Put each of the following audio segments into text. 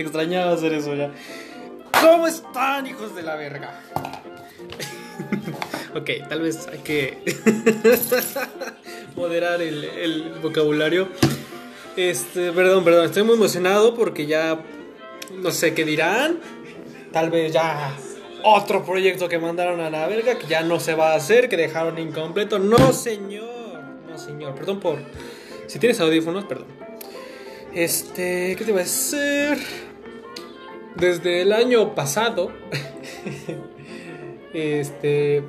Extrañaba hacer eso ya. ¿Cómo están, hijos de la verga? ok, tal vez hay que moderar el, el vocabulario. Este, perdón, perdón, estoy muy emocionado porque ya no sé qué dirán. Tal vez ya otro proyecto que mandaron a la verga que ya no se va a hacer, que dejaron incompleto. No, señor. No, señor. Perdón por. Si tienes audífonos, perdón. Este, ¿qué te va a decir? Desde el año pasado, este,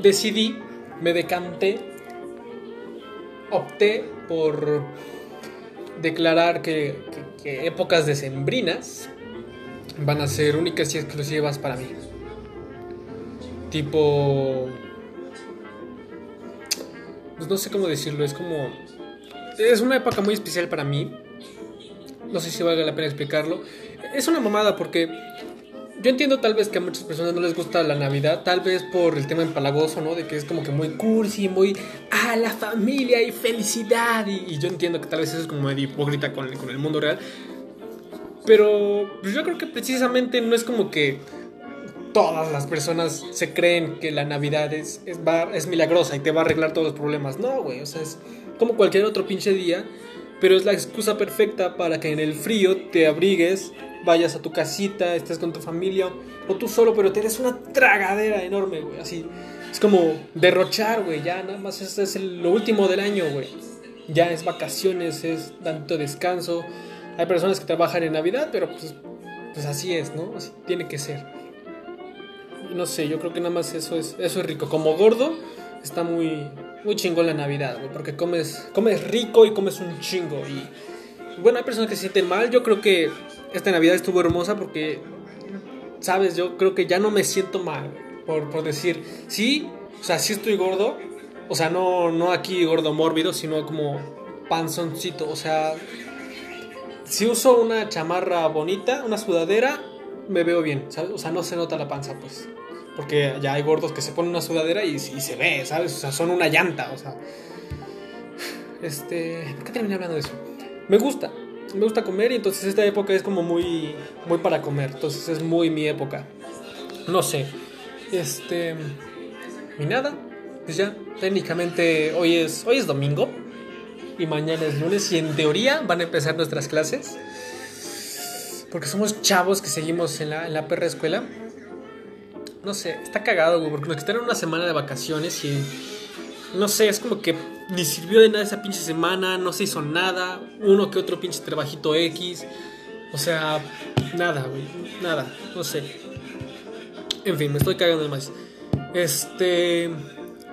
decidí, me decanté, opté por declarar que, que, que épocas decembrinas van a ser únicas y exclusivas para mí. Tipo... Pues no sé cómo decirlo, es como... Es una época muy especial para mí. No sé si valga la pena explicarlo. Es una mamada porque yo entiendo tal vez que a muchas personas no les gusta la Navidad, tal vez por el tema empalagoso, ¿no? De que es como que muy cursi, muy, ah, la familia y felicidad. Y, y yo entiendo que tal vez eso es como medio hipócrita con, con el mundo real. Pero pues yo creo que precisamente no es como que todas las personas se creen que la Navidad es, es, va, es milagrosa y te va a arreglar todos los problemas. No, güey, o sea, es como cualquier otro pinche día, pero es la excusa perfecta para que en el frío te abrigues, vayas a tu casita, estés con tu familia o tú solo, pero te des una tragadera enorme, güey, así. Es como derrochar, güey, ya nada más es, es el, lo último del año, güey. Ya es vacaciones, es tanto descanso. Hay personas que trabajan en Navidad, pero pues, pues así es, ¿no? Así tiene que ser. No sé, yo creo que nada más eso es, eso es rico. Como gordo, está muy, muy chingón la Navidad, güey, porque comes, comes rico y comes un chingo. Y bueno, hay personas que se sienten mal. Yo creo que esta Navidad estuvo hermosa porque, sabes, yo creo que ya no me siento mal por, por decir, sí, o sea, sí estoy gordo. O sea, no, no aquí gordo mórbido, sino como panzoncito. O sea, si uso una chamarra bonita, una sudadera, me veo bien, ¿sabes? O sea, no se nota la panza, pues. Porque ya hay gordos que se ponen una sudadera y, y se ve, ¿sabes? O sea, son una llanta, o sea. Este. ¿Por qué terminé hablando de eso? Me gusta, me gusta comer y entonces esta época es como muy, muy para comer. Entonces es muy mi época. No sé. Este. Y nada, pues ya. Técnicamente hoy es, hoy es domingo y mañana es lunes y en teoría van a empezar nuestras clases. Porque somos chavos que seguimos en la, en la perra escuela. No sé, está cagado, güey, porque nos quitaron una semana de vacaciones y... No sé, es como que ni sirvió de nada esa pinche semana, no se hizo nada, uno que otro pinche trabajito X. O sea, nada, güey, nada, no sé. En fin, me estoy cagando de más. Este...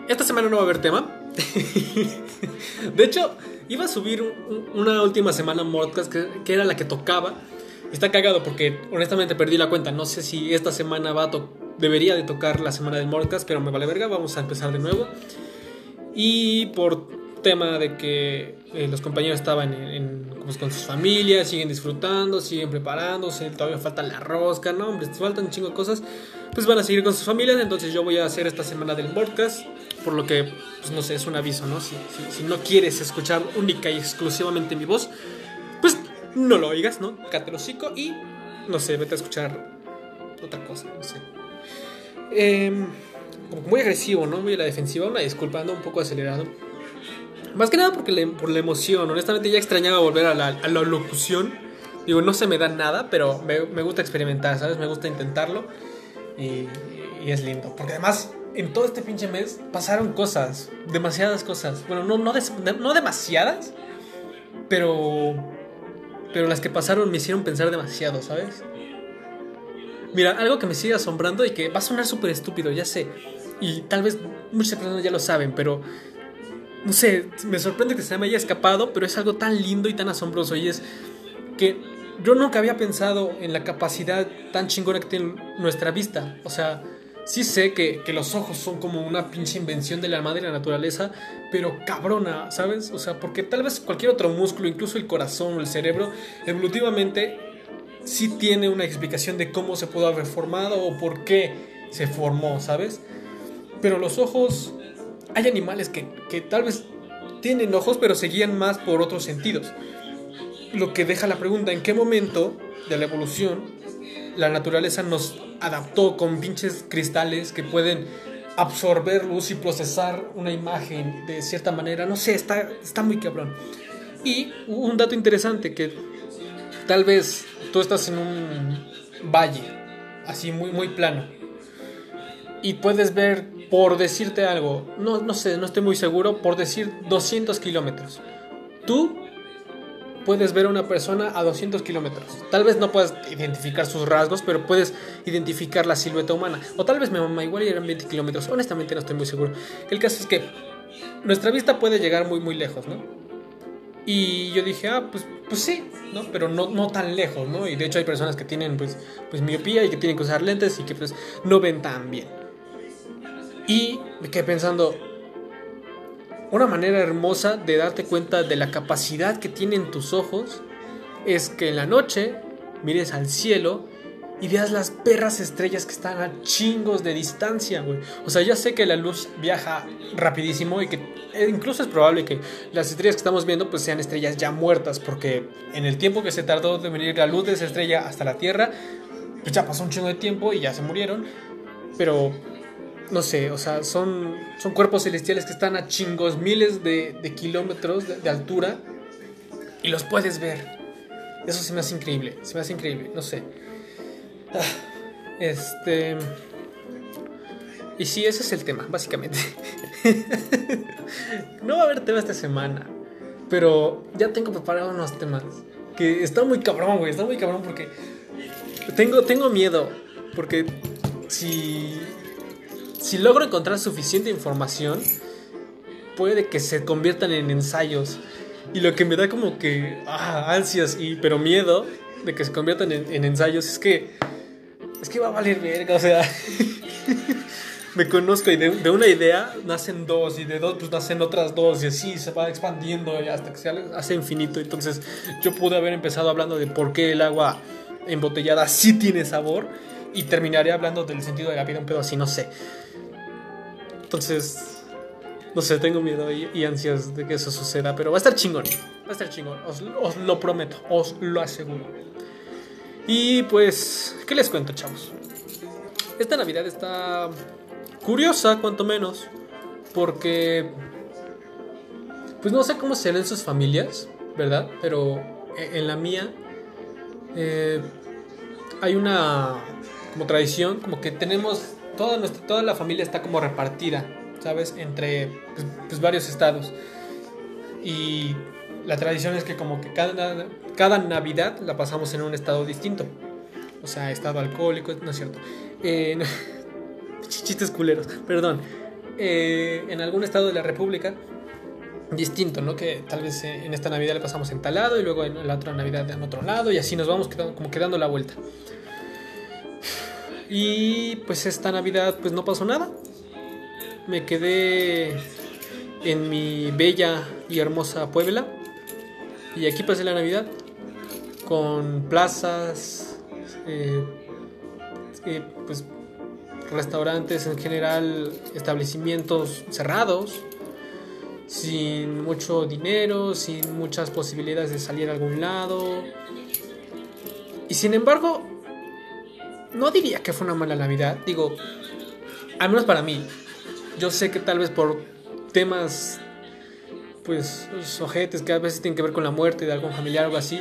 Esta semana no va a haber tema. de hecho, iba a subir un, una última semana Mordcast que, era la que tocaba. Está cagado porque honestamente perdí la cuenta. No sé si esta semana va a debería de tocar la semana del Mordcast, pero me vale verga. Vamos a empezar de nuevo. Y por tema de que eh, los compañeros estaban pues, con sus familias, siguen disfrutando, siguen preparándose, todavía falta la rosca, no, hombre, faltan chingo de cosas, pues van a seguir con sus familias, entonces yo voy a hacer esta semana del podcast, por lo que, pues no sé, es un aviso, ¿no? Si, no quieres escuchar única y exclusivamente mi voz, pues no lo oigas, ¿no? Cáte el hocico y, no sé, vete a escuchar otra cosa, no sé. Eh, muy agresivo, ¿no? Muy a la defensiva, una disculpa, ando un poco acelerado. Más que nada porque por la emoción, honestamente ya extrañaba volver a la, locución. Digo, no se me da nada, pero me, gusta experimentar, ¿sabes? Me gusta intentarlo y, es lindo. Porque además, en todo este pinche mes pasaron cosas, demasiadas cosas. Bueno, no, no demasiadas, pero, pero las que pasaron me hicieron pensar demasiado, ¿sabes? Mira, algo que me sigue asombrando y que va a sonar súper estúpido, ya sé. Y tal vez muchas personas ya lo saben, pero no sé, me sorprende que se me haya escapado, pero es algo tan lindo y tan asombroso. Y es que yo nunca había pensado en la capacidad tan chingona que tiene nuestra vista. O sea, sí sé que, que los ojos son como una pinche invención de la madre de la naturaleza, pero cabrona, ¿sabes? O sea, porque tal vez cualquier otro músculo, incluso el corazón o el cerebro, evolutivamente sí tiene una explicación de cómo se pudo haber formado o por qué se formó, ¿sabes? Pero los ojos hay animales que, que, tal vez tienen ojos, pero se guían más por otros sentidos. Lo que deja la pregunta, ¿en qué momento de la evolución, la naturaleza nos adaptó con pinches cristales que pueden absorber luz y procesar una imagen de cierta manera. No sé, está, está muy cabrón. Y un dato interesante que tal vez tú estás en un valle, así muy, muy plano, y puedes ver, por decirte algo, no, no sé, no estoy muy seguro, por decir 200 kilómetros. Tú puedes ver a una persona a 200 kilómetros. Tal vez no puedas identificar sus rasgos, pero puedes identificar la silueta humana. O tal vez mi mamá igual eran 20 kilómetros. Honestamente no estoy muy seguro. El caso es que nuestra vista puede llegar muy, muy lejos, ¿no? Y yo dije, ah, pues, pues sí, ¿no? Pero no, no tan lejos, ¿no? Y de hecho hay personas que tienen, pues, pues miopía y que tienen que usar lentes y que, pues, no ven tan bien. Y me quedé pensando, una manera hermosa de darte cuenta de la capacidad que tienen tus ojos es que en la noche mires al cielo y veas las perras estrellas que están a chingos de distancia, güey. O sea, ya sé que la luz viaja rapidísimo y que eh, incluso es probable que las estrellas que estamos viendo pues sean estrellas ya muertas porque en el tiempo que se tardó de venir la luz de esa estrella hasta la Tierra, pues ya pasó un chingo de tiempo y ya se murieron. Pero no sé, o sea, son, son cuerpos celestiales que están a chingos miles de, kilómetros de, altura y los puedes ver. Eso se me hace increíble, se me hace increíble, no sé. Ah, este... Y sí, ese es el tema, básicamente. no va a haber tema esta semana, pero ya tengo preparados unos temas que está muy cabrón, güey, está muy cabrón porque tengo, tengo miedo, porque si si logro encontrar suficiente información, puede que se conviertan en ensayos. Y lo que me da como que ah, ansias y pero miedo de que se conviertan en, ensayos es que es que va a valer verga, o sea, me conozco y de, una idea nacen dos y de dos pues nacen otras dos y así se va expandiendo hasta que se hace infinito. Entonces yo pude haber empezado hablando de por qué el agua embotellada sí tiene sabor y terminaré hablando del sentido de la vida un pedo así, no sé. Entonces, no sé, tengo miedo y, ansias de que eso suceda, pero va a estar chingón. Va a estar chingón, os, lo prometo, os lo aseguro. Y pues, ¿qué les cuento, chavos? Esta Navidad está curiosa, cuanto menos, porque, pues no sé cómo serán sus familias, ¿verdad? Pero en la mía eh, hay una como tradición, como que tenemos toda, nuestra, toda la familia está como repartida, ¿sabes? Entre pues, pues, varios estados. Y la tradición es que como que cada, cada Navidad la pasamos en un estado distinto. O sea, estado alcohólico, no es cierto. Eh, chistes culeros, perdón. Eh, en algún estado de la República distinto, ¿no? Que tal vez en esta Navidad le pasamos en tal lado y luego en la otra Navidad en otro lado y así nos vamos como quedando la vuelta. Y pues esta Navidad pues no pasó nada. Me quedé en mi bella y hermosa Puebla. Y aquí pasé la Navidad con plazas, eh, eh, pues restaurantes en general, establecimientos cerrados, sin mucho dinero, sin muchas posibilidades de salir a algún lado. Y sin embargo, no diría que fue una mala Navidad. Digo, al menos para mí. Yo sé que tal vez por temas, pues, ojetes que a veces tienen que ver con la muerte de algún familiar o algo así,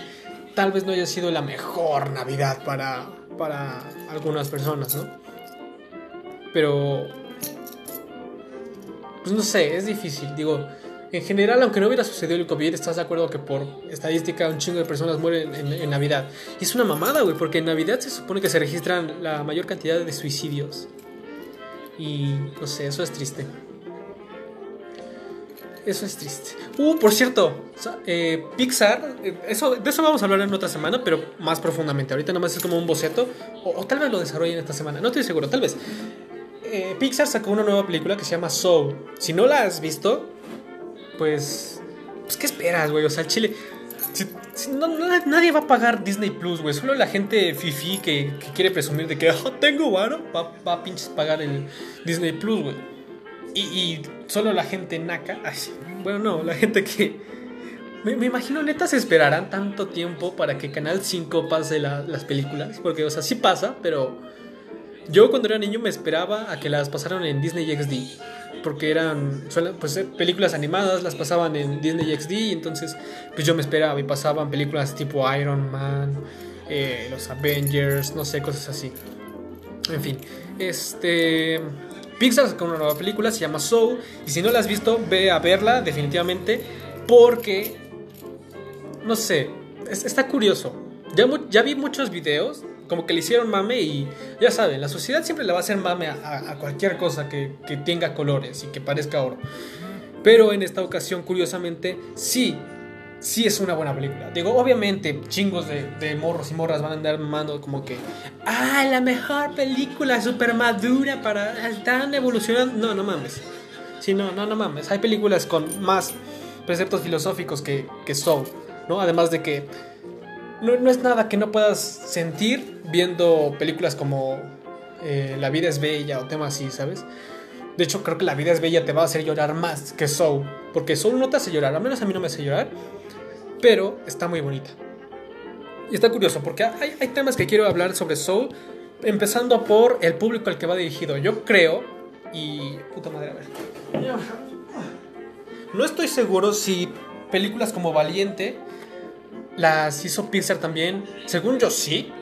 tal vez no haya sido la mejor Navidad para, para algunas personas, ¿no? Pero, pues no sé, es difícil. Digo, en general, aunque no hubiera sucedido el COVID, estás de acuerdo que por estadística un chingo de personas mueren en, Navidad. Y es una mamada, güey, porque en Navidad se supone que se registran la mayor cantidad de suicidios. Y no sé, eso es triste. Eso es triste. Uh, por cierto, eh, Pixar, eh, eso, de eso vamos a hablar en otra semana, pero más profundamente. Ahorita nomás es como un boceto, o, tal vez lo desarrollen esta semana, no estoy seguro, tal vez. Eh, Pixar sacó una nueva película que se llama Soul. Si no la has visto, pues, pues ¿qué esperas, güey? O sea, Chile, nadie va a pagar Disney Plus, güey. Solo la gente fifi que, quiere presumir de que oh, tengo varo va, va, a pinches pagar el Disney Plus, güey. Y, solo la gente naca, bueno, no, la gente que Me, imagino, neta, se esperarán tanto tiempo para que Canal 5 pase las películas. Porque, o sea, sí pasa, pero yo cuando era niño me esperaba a que las pasaran en Disney XD. Porque eran pues, eh, películas animadas, las pasaban en Disney XD. Y entonces, pues yo me esperaba y pasaban películas tipo Iron Man, eh, los Avengers, no sé, cosas así. En fin, este. Pixar sacó una nueva película, se llama Soul. Y si no la has visto, ve a verla, definitivamente. Porque. No sé, está curioso. Ya, ya vi muchos videos como que le hicieron mame y ya saben, la sociedad siempre le va a hacer mame a, cualquier cosa que, que, tenga colores y que parezca oro. Pero en esta ocasión, curiosamente, sí, sí es una buena película. Digo, obviamente, chingos de, de morros y morras van a andar mando como que, ah, la mejor película super madura para tan evolucionando. No, no mames. Sí, no, no, no mames. Hay películas con más preceptos filosóficos que, que Soul, ¿no? Además de que no, es nada que no puedas sentir viendo películas como eh, La vida es bella o temas así, ¿sabes? De hecho, creo que La vida es bella te va a hacer llorar más que Soul. Porque Soul no te hace llorar, al menos a mí no me hace llorar. Pero está muy bonita. Y está curioso, porque hay, hay temas que quiero hablar sobre Soul. Empezando por el público al que va dirigido. Yo creo, y... Puta madre, a ver. No estoy seguro si películas como Valiente las hizo Pixar también. Según yo sí.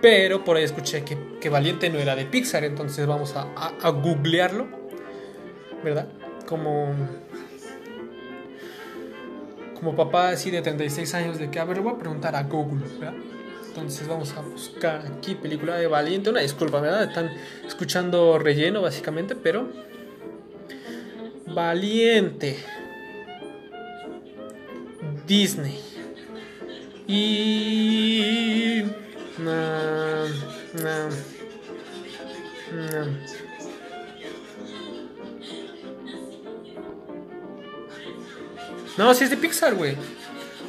Pero por ahí escuché que, Valiente no era de Pixar. Entonces vamos a, a, googlearlo. ¿Verdad? Como. Como papá así de 36 años de que, a ver, voy a preguntar a Google. Entonces vamos a buscar aquí película de Valiente. Una disculpa, ¿verdad? Están escuchando relleno básicamente, pero... Valiente. Disney. Y... No, no, no. No, si es de Pixar, güey.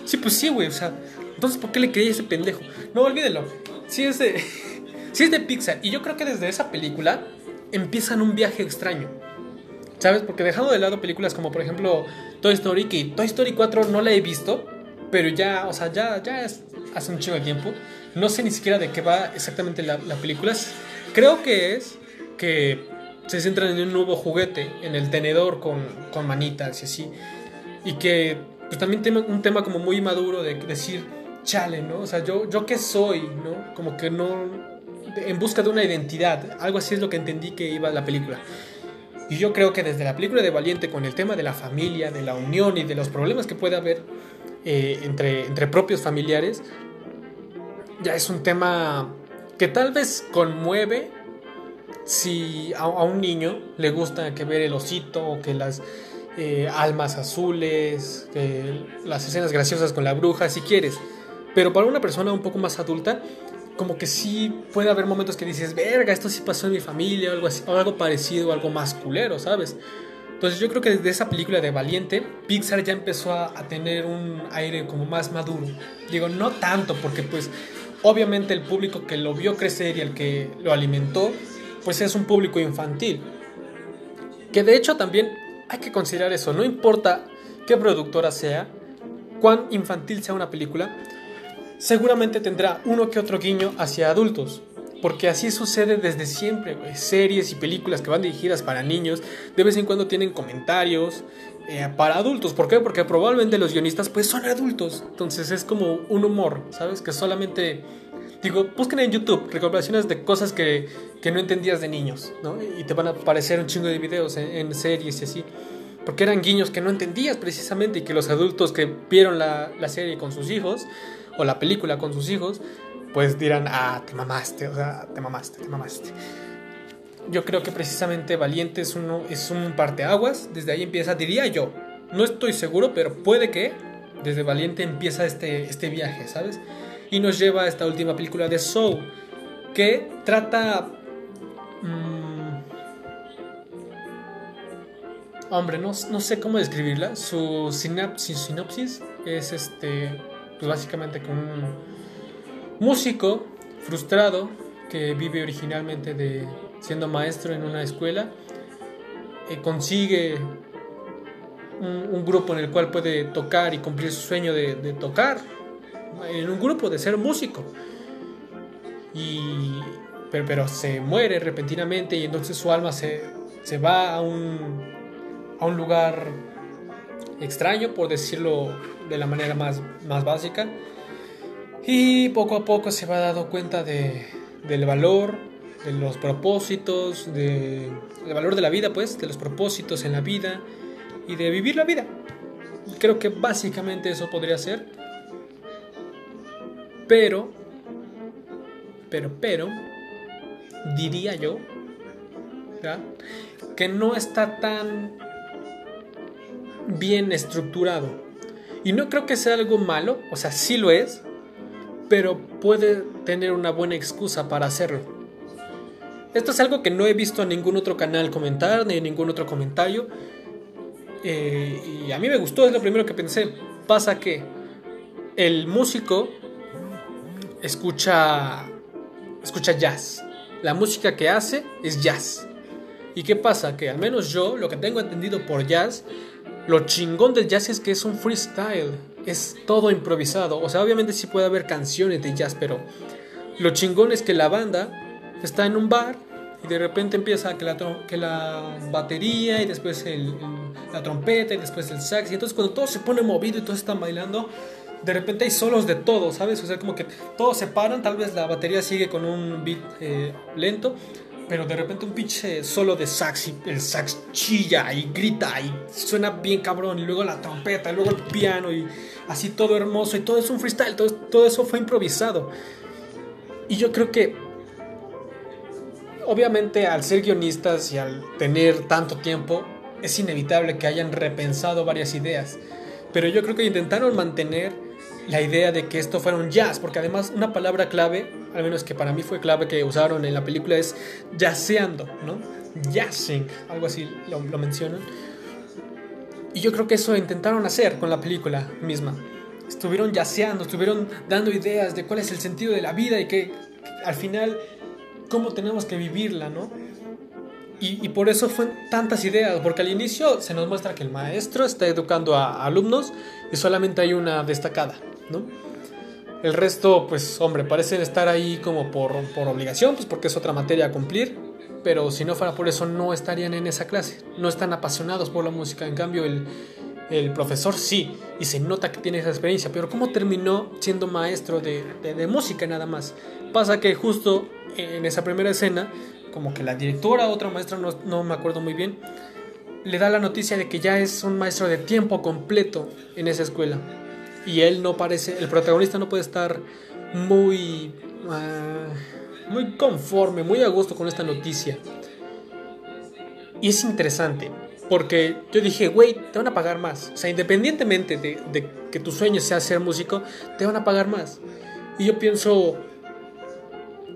Sí, pues sí, güey. O sea, entonces, ¿por qué le creí a ese pendejo? No, olvídelo. Sí es de. sí es de Pixar. Y yo creo que desde esa película empiezan un viaje extraño. ¿Sabes? Porque dejando de lado películas como, por ejemplo, Toy Story, que Toy Story 4 no la he visto pero ya, o sea, ya, ya es hace un chingo de tiempo. No sé ni siquiera de qué va exactamente la, película. Creo que es que se centran en un nuevo juguete, en el tenedor con, con manitas y así. Y que pues, también tema, un tema como muy maduro de decir, chale, ¿no? O sea, yo, yo qué soy, ¿no? Como que no... En busca de una identidad. Algo así es lo que entendí que iba la película. Y yo creo que desde la película de Valiente, con el tema de la familia, de la unión y de los problemas que puede haber eh, entre, entre propios familiares, ya es un tema que tal vez conmueve si a, un niño le gusta que ver el osito o que las eh, almas azules, las escenas graciosas con la bruja, si quieres. Pero para una persona un poco más adulta, como que sí puede haber momentos que dices, verga, esto sí pasó en mi familia, o algo, algo parecido, algo más culero, ¿sabes? Entonces yo creo que desde esa película de Valiente, Pixar ya empezó a, tener un aire como más maduro. Digo, no tanto, porque pues obviamente el público que lo vio crecer y el que lo alimentó, pues es un público infantil. Que de hecho también hay que considerar eso, no importa qué productora sea, cuán infantil sea una película, seguramente tendrá uno que otro guiño hacia adultos. Porque así sucede desde siempre, Series y películas que van dirigidas para niños, de vez en cuando tienen comentarios eh, para adultos. ¿Por qué? Porque probablemente los guionistas pues son adultos. Entonces es como un humor, ¿sabes? Que solamente... Digo, busquen en YouTube recopilaciones de cosas que, no entendías de niños, ¿no? Y te van a aparecer un chingo de videos en, series y así. Porque eran guiños que no entendías precisamente y que los adultos que vieron la, la serie con sus hijos o la película con sus hijos, pues dirán, ah, te mamaste, o sea, te mamaste, te mamaste. Yo creo que precisamente Valiente es, uno, es un parteaguas, desde ahí empieza, diría yo, no estoy seguro, pero puede que desde Valiente empieza este, este viaje, ¿sabes? Y nos lleva a esta última película de Soul, que trata... Mm, hombre, no, no, sé cómo describirla. Su sinapsis, sinopsis es este, pues básicamente con un músico frustrado que vive originalmente de siendo maestro en una escuela, eh, consigue un, grupo en el cual puede tocar y cumplir su sueño de, tocar, en un grupo, de ser músico. Y, pero, pero se muere repentinamente y entonces su alma se, se va a un, a un lugar extraño, por decirlo de la manera más, más básica. Y poco a poco se va dando cuenta de, del valor, de los propósitos, de, del valor de la vida, pues, de los propósitos en la vida y de vivir la vida. Creo que básicamente eso podría ser. Pero, pero, pero, diría yo, que no está tan bien estructurado. Y no creo que sea algo malo, o sea, sí lo es, pero puede tener una buena excusa para hacerlo. Esto es algo que no he visto en ningún otro canal comentar, ni en ningún otro comentario. Eh, y a mí me gustó, es lo primero que pensé. Pasa que el músico escucha, escucha jazz. La música que hace es jazz. ¿Y qué pasa? Que al menos yo, lo que tengo entendido por jazz, lo chingón del jazz es que es un freestyle, es todo improvisado. O sea, obviamente sí puede haber canciones de jazz, pero lo chingón es que la banda está en un bar y de repente empieza que la, que la batería y después la trompeta y después el sax. Y entonces cuando todo se pone movido y todos están bailando, de repente hay solos de todo, ¿sabes? O sea, como que todos se paran, tal vez la batería sigue con un beat eh, lento pero de repente un pinche solo de sax y el sax chilla y grita y suena bien cabrón y luego la trompeta y luego el piano y así todo hermoso y todo es un freestyle, todo, todo eso fue improvisado. Y yo creo que obviamente al ser guionistas y al tener tanto tiempo es inevitable que hayan repensado varias ideas, pero yo creo que intentaron mantener la idea de que esto fuera un jazz, porque además una palabra clave, al menos que para mí fue clave que usaron en la película, es jazzeando, ¿no? Jazzing, algo así lo, mencionan. Y yo creo que eso intentaron hacer con la película misma. Estuvieron jazzeando, estuvieron dando ideas de cuál es el sentido de la vida y que al final cómo tenemos que vivirla, ¿no? Y, por eso fue tantas ideas, porque al inicio se nos muestra que el maestro está educando a alumnos y solamente hay una destacada. El resto, pues, hombre, parecen estar ahí como por, por obligación, pues porque es otra materia a cumplir, pero si no fuera por eso no estarían en esa clase, no están apasionados por la música, en cambio el, el profesor sí, y se nota que tiene esa experiencia, pero ¿cómo terminó siendo maestro de, de, música nada más? Pasa que justo en esa primera escena, como que la directora, otra maestra, no, no me acuerdo muy bien, le da la noticia de que ya es un maestro de tiempo completo en esa escuela y él no parece, el protagonista no puede estar muy, ah, muy conforme, muy a gusto con esta noticia. Y es interesante, porque yo dije, güey, te van a pagar más. O sea, independientemente de, de, que tu sueño sea ser músico, te van a pagar más. Y yo pienso,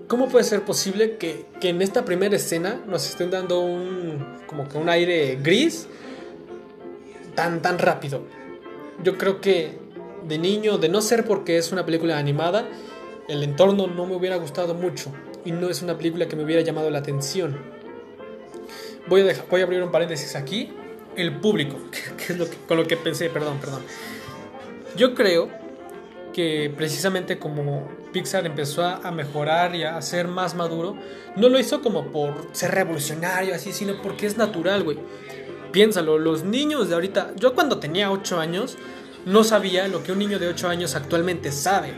¿cómo puede ser posible que, que en esta primera escena nos estén dando un, como que un aire gris tan, tan rápido? Yo creo que de niño, de no ser porque es una película animada, el entorno no me hubiera gustado mucho y no es una película que me hubiera llamado la atención. Voy a, voy a abrir un paréntesis aquí. El público, que es lo que, con lo que pensé, perdón, perdón. Yo creo que precisamente como Pixar empezó a, mejorar y a ser más maduro, no lo hizo como por ser revolucionario así, sino porque es natural, güey. Piénsalo, los niños de ahorita, yo cuando tenía 8 años, no sabía lo que un niño de 8 años actualmente sabe.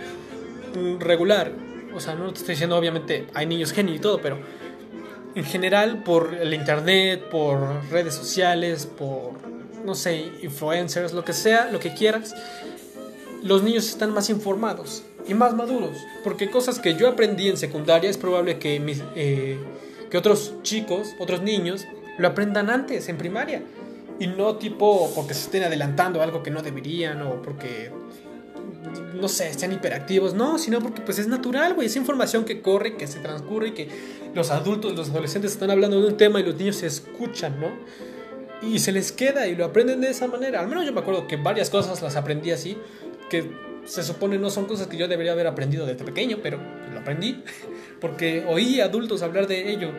Regular. O sea, no te estoy diciendo, obviamente, hay niños genios y todo, pero en general, por el internet, por redes sociales, por, no sé, influencers, lo que sea, lo que quieras, los niños están más informados y más maduros. Porque cosas que yo aprendí en secundaria es probable que, eh, que otros chicos, otros niños, lo aprendan antes, en primaria. Y no tipo porque se estén adelantando algo que no deberían o porque, no sé, sean hiperactivos. No, sino porque pues es natural, güey. Es información que corre, que se transcurre y que los adultos, los adolescentes están hablando de un tema y los niños se escuchan, ¿no? Y se les queda y lo aprenden de esa manera. Al menos yo me acuerdo que varias cosas las aprendí así, que se supone no son cosas que yo debería haber aprendido desde pequeño, pero lo aprendí porque oí adultos hablar de ello.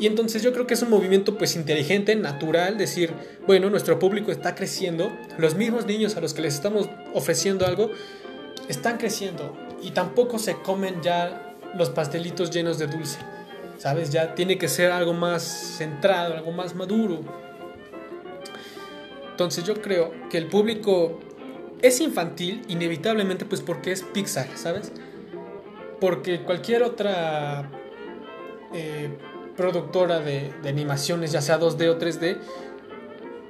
Y entonces yo creo que es un movimiento pues inteligente, natural, decir, bueno, nuestro público está creciendo, los mismos niños a los que les estamos ofreciendo algo están creciendo y tampoco se comen ya los pastelitos llenos de dulce. ¿Sabes? Ya tiene que ser algo más centrado, algo más maduro. Entonces yo creo que el público es infantil inevitablemente pues porque es Pixar, ¿sabes? Porque cualquier otra eh, productora de, animaciones, ya sea 2D o 3D,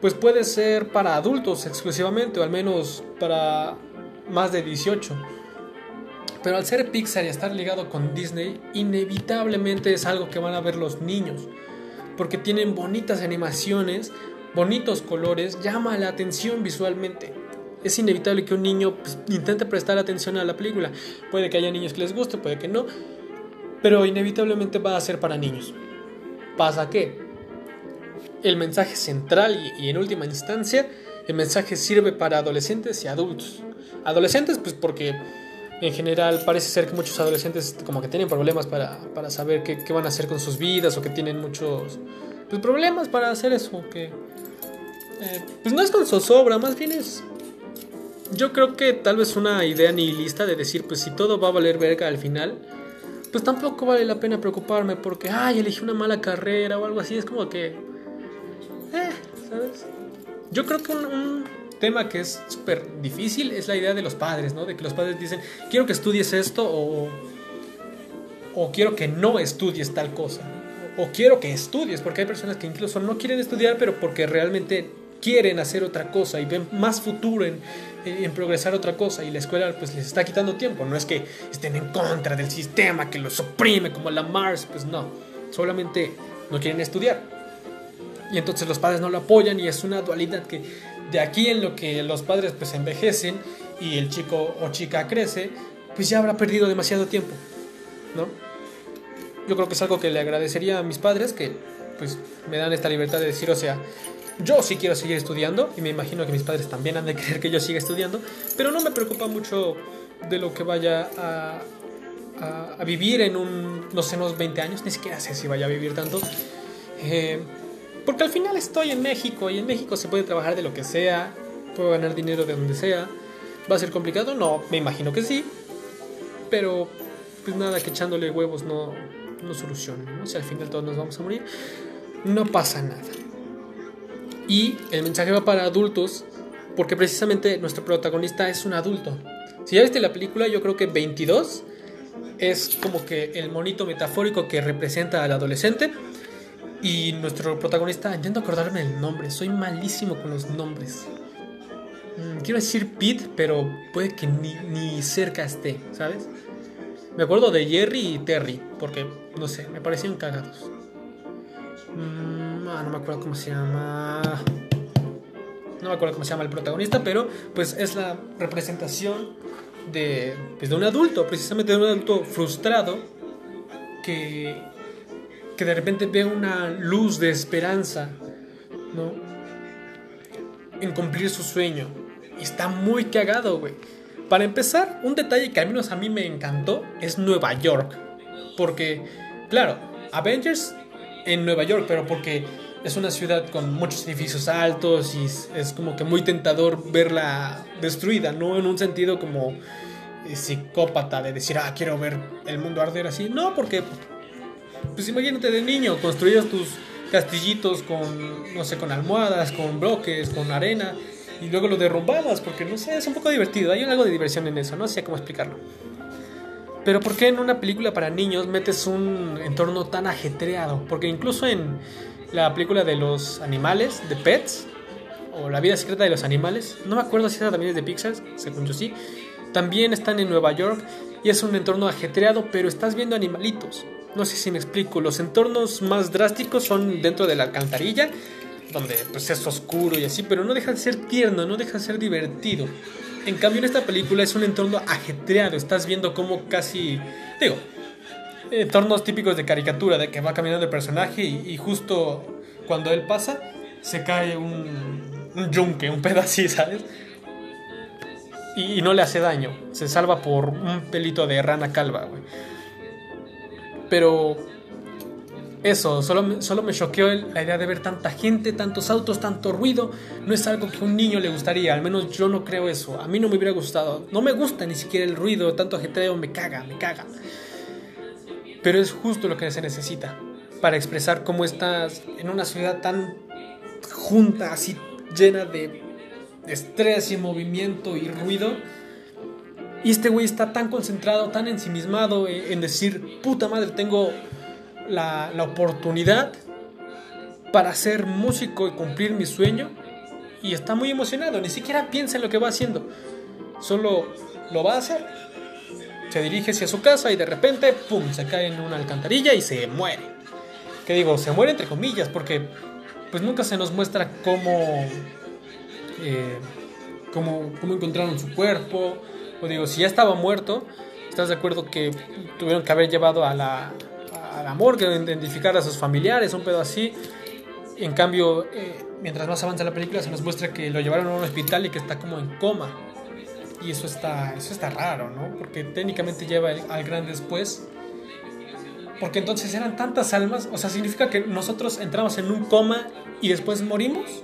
pues puede ser para adultos exclusivamente, o al menos para más de 18. Pero al ser Pixar y estar ligado con Disney, inevitablemente es algo que van a ver los niños. Porque tienen bonitas animaciones, bonitos colores, llama la atención visualmente. Es inevitable que un niño pues, intente prestar atención a la película. Puede que haya niños que les guste, puede que no. Pero inevitablemente va a ser para niños. ¿Pasa qué? El mensaje central y, y en última instancia, el mensaje sirve para adolescentes y adultos. Adolescentes, pues porque en general parece ser que muchos adolescentes como que tienen problemas para, para saber qué, qué, van a hacer con sus vidas o que tienen muchos pues, problemas para hacer eso. Que eh, pues no es con zozobra, más bien es... Yo creo que tal vez una idea nihilista de decir pues si todo va a valer verga al final, pues tampoco vale la pena preocuparme porque, ay, elegí una mala carrera o algo así. Es como que... Eh, ¿sabes? Yo creo que un, un tema que es súper difícil es la idea de los padres, ¿no? De que los padres dicen, quiero que estudies esto o, o quiero que no estudies tal cosa. O quiero que estudies, porque hay personas que incluso no quieren estudiar, pero porque realmente quieren hacer otra cosa y ven más futuro en, en, progresar otra cosa y la escuela pues les está quitando tiempo. No es que estén en contra del sistema que los oprime como la Mars, pues no. Solamente no quieren estudiar. Y entonces los padres no lo apoyan y es una dualidad que de aquí en lo que los padres pues envejecen y el chico o chica crece, pues ya habrá perdido demasiado tiempo, ¿no? Yo creo que es algo que le agradecería a mis padres que pues me dan esta libertad de decir, o sea, yo sí quiero seguir estudiando y me imagino que mis padres también han de querer que yo siga estudiando, pero no me preocupa mucho de lo que vaya a, vivir en un, no sé, unos 20 años, ni siquiera sé si vaya a vivir tanto. Eh, porque al final estoy en México y en México se puede trabajar de lo que sea, puedo ganar dinero de donde sea. ¿Va a ser complicado? No, me imagino que sí. Pero pues nada, que echándole huevos no, no soluciona. ¿no? Si al final todos nos vamos a morir, no pasa nada. Y el mensaje va para adultos porque precisamente nuestro protagonista es un adulto. Si ya viste la película, yo creo que 22 es como que el monito metafórico que representa al adolescente y nuestro protagonista, intento acordarme el nombre, soy malísimo con los nombres. Mm, quiero decir Pete, pero puede que ni, ni, cerca esté, ¿sabes? Me acuerdo de Jerry y Terry, porque, no sé, me parecían cagados. Mm, no me acuerdo cómo se llama. No me acuerdo cómo se llama el protagonista, pero pues es la representación de, pues, de un adulto, precisamente de un adulto frustrado que que de repente ve una luz de esperanza, ¿no? En cumplir su sueño. Y está muy cagado, güey. Para empezar, un detalle que al menos a mí me encantó es Nueva York. Porque, claro, Avengers en Nueva York, pero porque es una ciudad con muchos edificios altos y es como que muy tentador verla destruida, no en un sentido como eh, psicópata de decir, ah, quiero ver el mundo arder así. No, porque pues imagínate de niño, construías tus castillitos con, no sé, con almohadas, con bloques, con arena, y luego lo derrumbabas, porque no sé, es un poco divertido, hay algo de diversión en eso, no sé cómo explicarlo. Pero ¿por qué en una película para niños metes un entorno tan ajetreado? Porque incluso en la película de los animales, de Pets, o La vida secreta de los animales, no me acuerdo si esa también es de Pixar, según yo sí, también están en Nueva York y es un entorno ajetreado, pero estás viendo animalitos. No sé si me explico, los entornos más drásticos son dentro de la alcantarilla, donde pues es oscuro y así, pero no deja de ser tierno, no deja de ser divertido. En cambio en esta película es un entorno ajetreado, estás viendo como casi, digo, entornos típicos de caricatura, de que va caminando el personaje y, justo cuando él pasa se cae un, un yunque, un pedacito, ¿sabes? Y, no le hace daño, se salva por un pelito de rana calva, güey. Pero eso, solo, solo me choqueó la idea de ver tanta gente, tantos autos, tanto ruido. No es algo que a un niño le gustaría, al menos yo no creo eso. A mí no me hubiera gustado. No me gusta ni siquiera el ruido, tanto ajetreo, me caga, me caga. Pero es justo lo que se necesita para expresar cómo estás en una ciudad tan junta, así llena de estrés y movimiento y ruido. Y este güey está tan concentrado, tan ensimismado en decir, puta madre, tengo la, oportunidad para ser músico y cumplir mi sueño. Y está muy emocionado, ni siquiera piensa en lo que va haciendo. Solo lo va a hacer. Se dirige hacia su casa y de repente, ¡pum!, se cae en una alcantarilla y se muere. Que digo, se muere entre comillas, porque pues nunca se nos muestra cómo, eh, cómo, cómo encontraron su cuerpo. O digo, si ya estaba muerto, ¿estás de acuerdo que tuvieron que haber llevado a la, a la morgue, identificar a sus familiares, un pedo así? En cambio, eh, mientras más avanza la película, se nos muestra que lo llevaron a un hospital y que está como en coma. Y eso está, eso está raro, ¿no? Porque técnicamente lleva al gran después. Porque entonces eran tantas almas, o sea, significa que nosotros entramos en un coma y después morimos.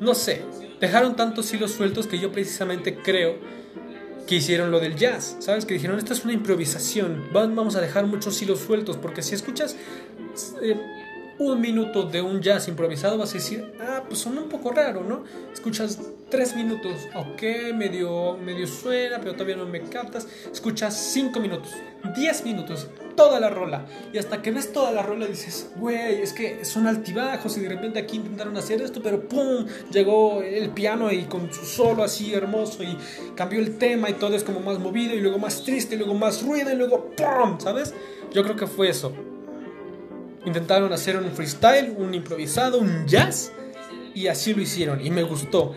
No sé, dejaron tantos hilos sueltos que yo precisamente creo que hicieron lo del jazz, ¿sabes? Que dijeron, esta es una improvisación, vamos a dejar muchos hilos sueltos, porque si escuchas eh, un minuto de un jazz improvisado vas a decir, ah, pues suena un poco raro, ¿no? Escuchas tres minutos, ok, medio, medio suena, pero todavía no me captas. Escuchas cinco minutos, diez minutos, toda la rola. Y hasta que ves toda la rola dices, güey, es que son altibajos y de repente aquí intentaron hacer esto, pero ¡pum! Llegó el piano y con su solo así hermoso y cambió el tema y todo es como más movido y luego más triste y luego más ruido y luego ¡pum! ¿Sabes? Yo creo que fue eso. Intentaron hacer un freestyle, un improvisado, un jazz, y así lo hicieron, y me gustó.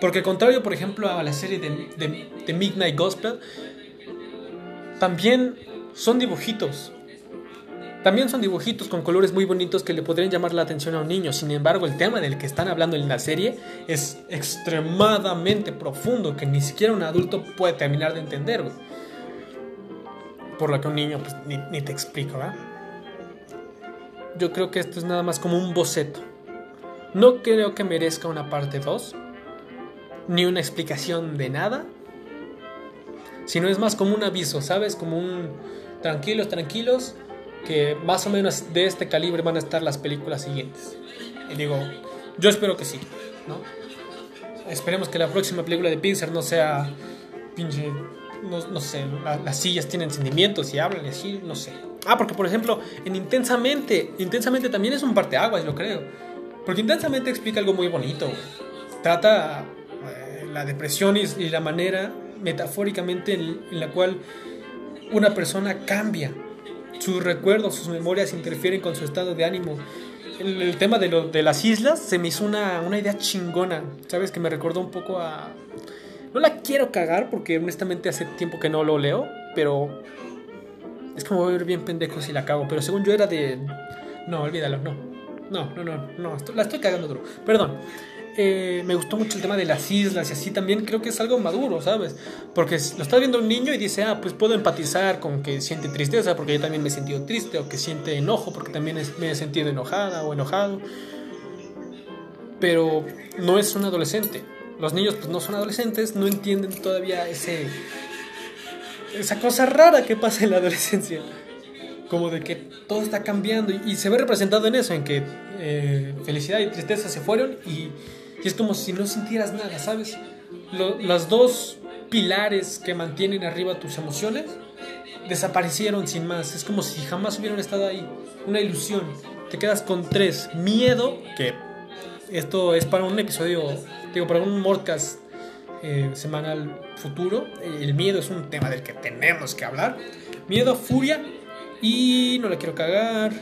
Porque contrario, por ejemplo, a la serie de, Midnight Gospel, también son dibujitos. También son dibujitos con colores muy bonitos que le podrían llamar la atención a un niño. Sin embargo, el tema del que están hablando en la serie es extremadamente profundo que ni siquiera un adulto puede terminar de entender, Por lo que un niño pues, ni, ni te explico, ¿verdad? Yo creo que esto es nada más como un boceto. No creo que merezca una parte 2, ni una explicación de nada, sino es más como un aviso, ¿sabes? Como un tranquilos, tranquilos, que más o menos de este calibre van a estar las películas siguientes. Y digo, yo espero que sí, ¿no? Esperemos que la próxima película de Pixar no sea pinche, no, sé, las sillas tienen sentimientos y hablan y así, no sé. Ah, porque por ejemplo, en Intensamente, Intensamente también es un parteaguas, lo creo. Porque Intensamente explica algo muy bonito. Trata eh, la depresión y, la manera metafóricamente en, la cual una persona cambia. Sus recuerdos, sus memorias interfieren con su estado de ánimo. El, tema de, lo, de, las islas se me hizo una, una idea chingona. ¿Sabes? Que me recordó un poco a... No la quiero cagar porque honestamente hace tiempo que no lo leo, pero es como voy a ver bien pendejo si la cago, pero según yo era de... No, olvídalo, no. No, no, no, no, la estoy cagando duro. Perdón. Eh, me gustó mucho el tema de las islas y así también creo que es algo maduro, ¿sabes? Porque lo está viendo un niño y dice, ah, pues puedo empatizar con que siente tristeza porque yo también me he sentido triste, o que siente enojo porque también me he sentido enojada o enojado. Pero no es un adolescente. Los niños pues no son adolescentes, no entienden todavía ese, esa cosa rara que pasa en la adolescencia. Como de que todo está cambiando y, se ve representado en eso, en que eh, felicidad y tristeza se fueron y, es como si no sintieras nada, ¿sabes? los dos pilares que mantienen arriba tus emociones desaparecieron sin más. Es como si jamás hubieran estado ahí. Una ilusión. Te quedas con tres. Miedo, que esto es para un episodio, digo, para un podcast eh, semanal futuro. El miedo es un tema del que tenemos que hablar. Miedo, furia y no le quiero cagar.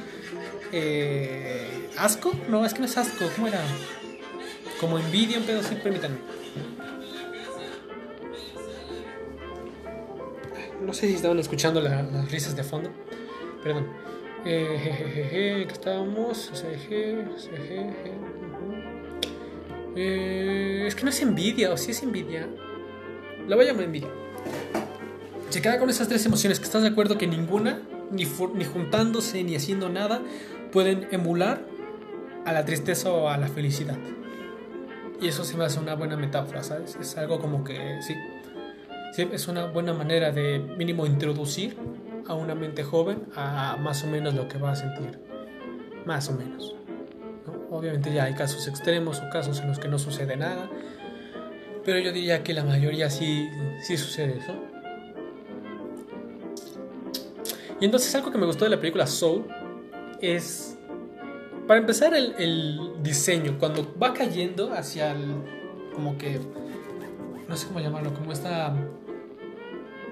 Eh, ¿Asco? No, es que no es asco. ¿Cómo era? Como envidia, un pedo así, permítanme. No sé si estaban escuchando las risas de fondo. Perdón. Eh, jejeje, que estábamos. Eh, es que no es envidia, o si es envidia. La voy a llamar envidia. Se queda con esas tres emociones, que estás de acuerdo que ninguna, ni, ni juntándose, ni haciendo nada, pueden emular a la tristeza o a la felicidad. Y eso se me hace una buena metáfora, ¿sabes? Es algo como que, sí, sí, es una buena manera de mínimo introducir a una mente joven a más o menos lo que va a sentir. Más o menos. Obviamente ya hay casos extremos o casos en los que no sucede nada, pero yo diría que la mayoría sí, sí sucede eso. Y entonces algo que me gustó de la película Soul es, para empezar, el, el diseño. Cuando va cayendo hacia el, como que, no sé cómo llamarlo, como esta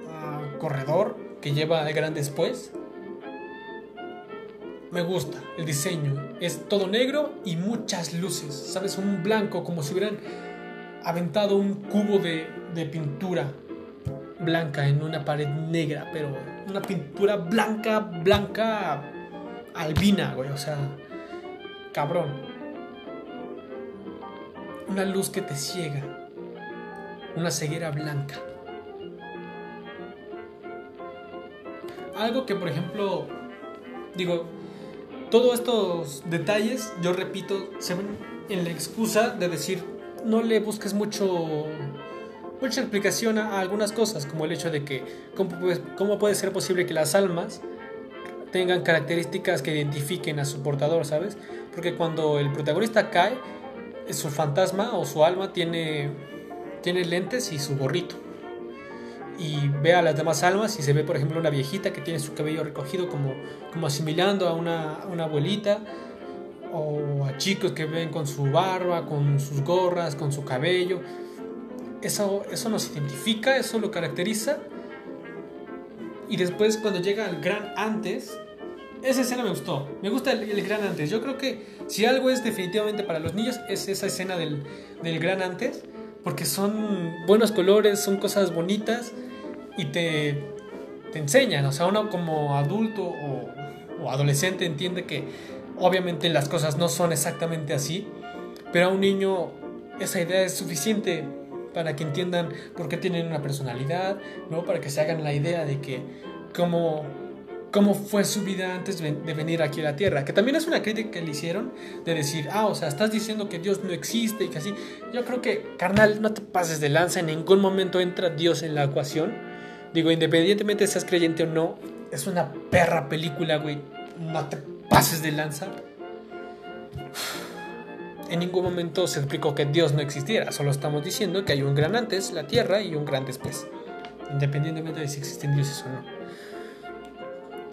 uh, corredor que lleva al gran después. Me gusta el diseño. Es todo negro y muchas luces. ¿Sabes? Un blanco, como si hubieran aventado un cubo de, pintura blanca en una pared negra, pero una pintura blanca, blanca, albina, güey, o sea, cabrón. Una luz que te ciega, una ceguera blanca. Algo que, por ejemplo, digo, todos estos detalles, yo repito, se ven en la excusa de decir, no le busques mucho mucha explicación a, algunas cosas, como el hecho de que cómo, puede ser posible que las almas tengan características que identifiquen a su portador, ¿sabes? Porque cuando el protagonista cae, su fantasma o su alma tiene, tiene lentes y su gorrito. Y ve a las demás almas y se ve, por ejemplo, una viejita que tiene su cabello recogido como, como asimilando a una, a una abuelita o a chicos que ven con su barba, con sus gorras, con su cabello eso, eso nos identifica, eso lo caracteriza. Y después cuando llega al gran antes, esa escena me gustó. Me gusta el, gran antes. Yo creo que si algo es definitivamente para los niños, es esa escena del, del gran antes. Porque son buenos colores, son cosas bonitas y te, te enseñan. O sea, uno como adulto o, o adolescente entiende que obviamente las cosas no son exactamente así. Pero a un niño esa idea es suficiente para que entiendan por qué tienen una personalidad, ¿no? Para que se hagan la idea de que cómo, cómo fue su vida antes de venir aquí a la Tierra. Que también es una crítica que le hicieron de decir, ah, o sea, estás diciendo que Dios no existe y que así. Yo creo que, carnal, no te pases de lanza, en ningún momento entra Dios en la ecuación. Digo, independientemente de seas creyente o no, es una perra película, güey. No te pases de lanza en ningún momento se explicó que Dios no existiera, solo estamos diciendo que hay un gran antes, la tierra, y un gran después, independientemente de si existen dioses o no.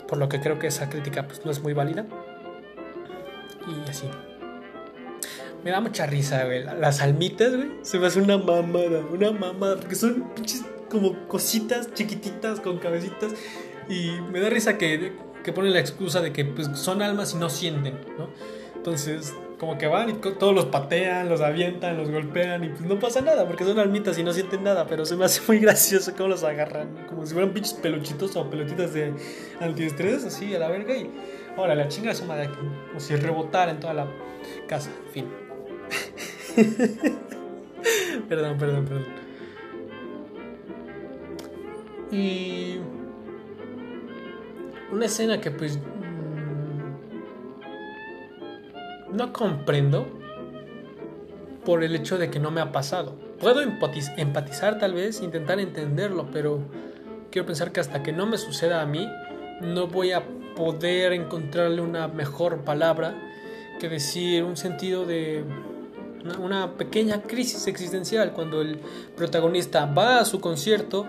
Por lo que creo que esa crítica pues, no es muy válida. Y así. Me da mucha risa, güey. Las almitas, güey. Se me hace una mamada, una mamada. Porque son pinches como cositas chiquititas con cabecitas. Y me da risa que, que ponen la excusa de que pues, son almas y no sienten, ¿no? Entonces, como que van y todos los patean, los avientan, los golpean y pues no pasa nada porque son almitas y no sienten nada, pero se me hace muy gracioso cómo los agarran, como si fueran pinches peluchitos o pelotitas de antiestrés, así a la verga y ahora la chinga su madre aquí, como si rebotara en toda la casa, fin. perdón, perdón, perdón. Y una escena que pues no comprendo por el hecho de que no me ha pasado. Puedo empatizar tal vez, intentar entenderlo, pero quiero pensar que hasta que no me suceda a mí, no voy a poder encontrarle una mejor palabra que decir un sentido de una pequeña crisis existencial cuando el protagonista va a su concierto,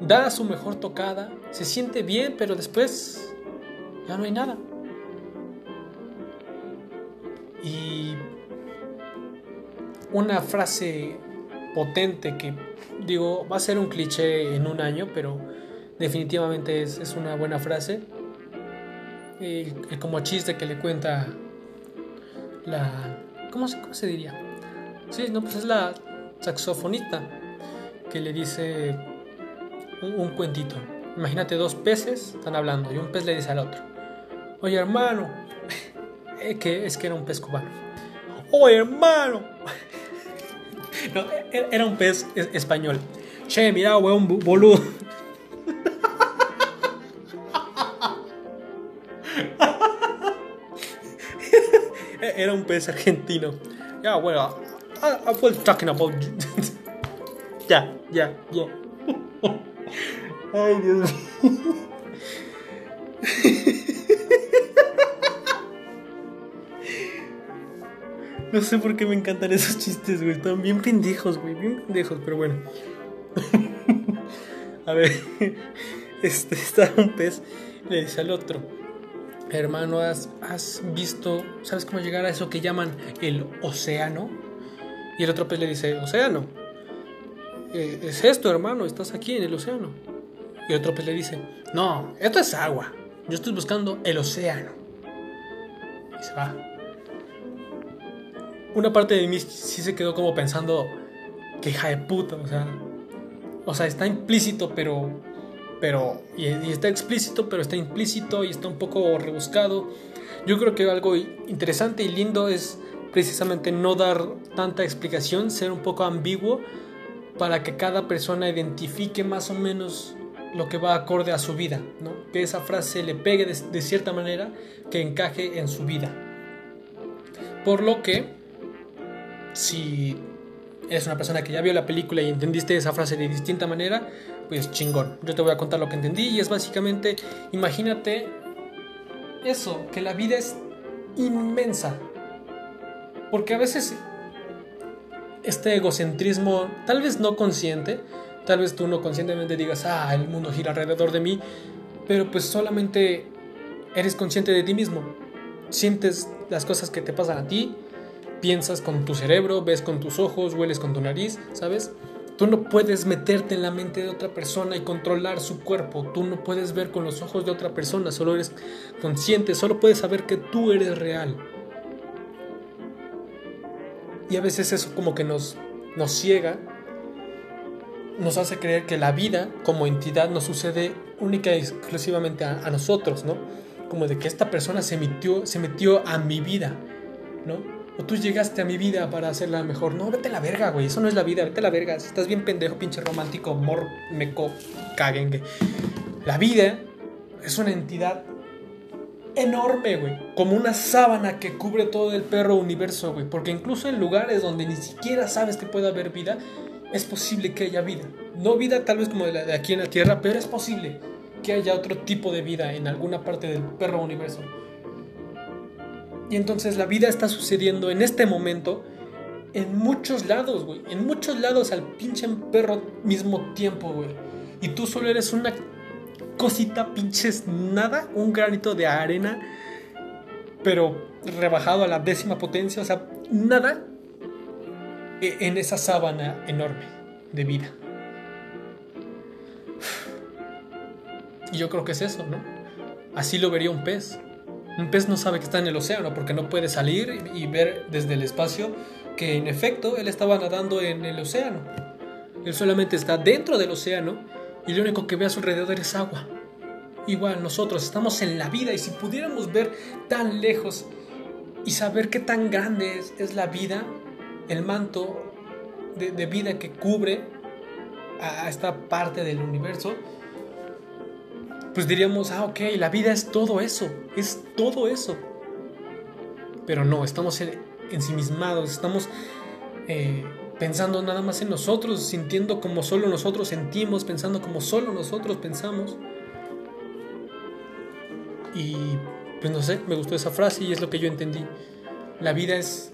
da su mejor tocada, se siente bien, pero después ya no hay nada. Y una frase potente que digo, va a ser un cliché en un año, pero definitivamente es, una buena frase. Y, como chiste que le cuenta la... ¿Cómo se, ¿Cómo se diría? Sí, no, pues es la saxofonista que le dice un, cuentito. Imagínate dos peces están hablando y un pez le dice al otro, oye hermano, eh, que es que era un pez cubano. ¡Oh, hermano! no, e-, era un pez español. Che, mira, weón, boludo. Era un pez argentino. Ya, bueno, I, I was talking about. ya, ya, ya. Ay, Dios mío. No sé por qué me encantan esos chistes, güey. Están bien pendejos, güey. Bien pendejos, pero bueno. A ver. Este está un pez. Le dice al otro. Hermano, ¿has, ¿has visto, sabes cómo llegar a eso que llaman el océano? Y el otro pez le dice, océano. "Eh, es esto, hermano, estás aquí en el océano. Y otro pez le dice, no, esto es agua. Yo estoy buscando el océano. Y se va. Una parte de mí sí se quedó como pensando, que hija de puta, o sea. O sea, está implícito, pero. Pero. Y, y está explícito, pero está implícito y está un poco rebuscado. Yo creo que algo interesante y lindo es precisamente no dar tanta explicación, ser un poco ambiguo para que cada persona identifique más o menos lo que va acorde a su vida, ¿no? Que esa frase le pegue de, de cierta manera, que encaje en su vida. Por lo que, si eres una persona que ya vio la película y entendiste esa frase de distinta manera, pues chingón. Yo te voy a contar lo que entendí y es básicamente, imagínate eso, que la vida es inmensa. Porque a veces este egocentrismo, tal vez no consciente, tal vez tú no conscientemente digas, ah, el mundo gira alrededor de mí, pero pues solamente eres consciente de ti mismo. Sientes las cosas que te pasan a ti, piensas con tu cerebro, ves con tus ojos, hueles con tu nariz, ¿sabes? Tú no puedes meterte en la mente de otra persona y controlar su cuerpo. Tú no puedes ver con los ojos de otra persona, solo eres consciente, solo puedes saber que tú eres real. Y a veces eso como que nos, nos ciega, nos hace creer que la vida como entidad nos sucede única y exclusivamente a, nosotros, ¿no? Como de que esta persona se metió, se metió a mi vida, ¿no? O tú llegaste a mi vida para hacerla mejor. No, vete la verga, güey. Eso no es la vida. Vete la verga. Si estás bien pendejo, pinche romántico, mor, meco, caguengue. La vida es una entidad enorme, güey. Como una sábana que cubre todo el perro universo, güey. Porque incluso en lugares donde ni siquiera sabes que puede haber vida, es posible que haya vida. No vida tal vez como de, la, de aquí en la Tierra, pero es posible que haya otro tipo de vida en alguna parte del perro universo. Y entonces la vida está sucediendo en este momento en muchos lados, güey. En muchos lados al pinche perro mismo tiempo, güey. Y tú solo eres una cosita, pinches nada, un granito de arena, pero rebajado a la décima potencia, o sea, nada en esa sábana enorme de vida. Y yo creo que es eso, ¿no? Así lo vería un pez. Un pez no sabe que está en el océano porque no puede salir y ver desde el espacio que en efecto él estaba nadando en el océano. Él solamente está dentro del océano y lo único que ve a su alrededor es agua. Igual nosotros estamos en la vida y si pudiéramos ver tan lejos y saber qué tan grande es, es la vida, el manto de, vida que cubre a esta parte del universo, pues diríamos, ah, ok, la vida es todo eso, es todo eso. Pero no, estamos ensimismados, estamos eh, pensando nada más en nosotros, sintiendo como solo nosotros sentimos, pensando como solo nosotros pensamos. Y pues no sé, me gustó esa frase y es lo que yo entendí. La vida es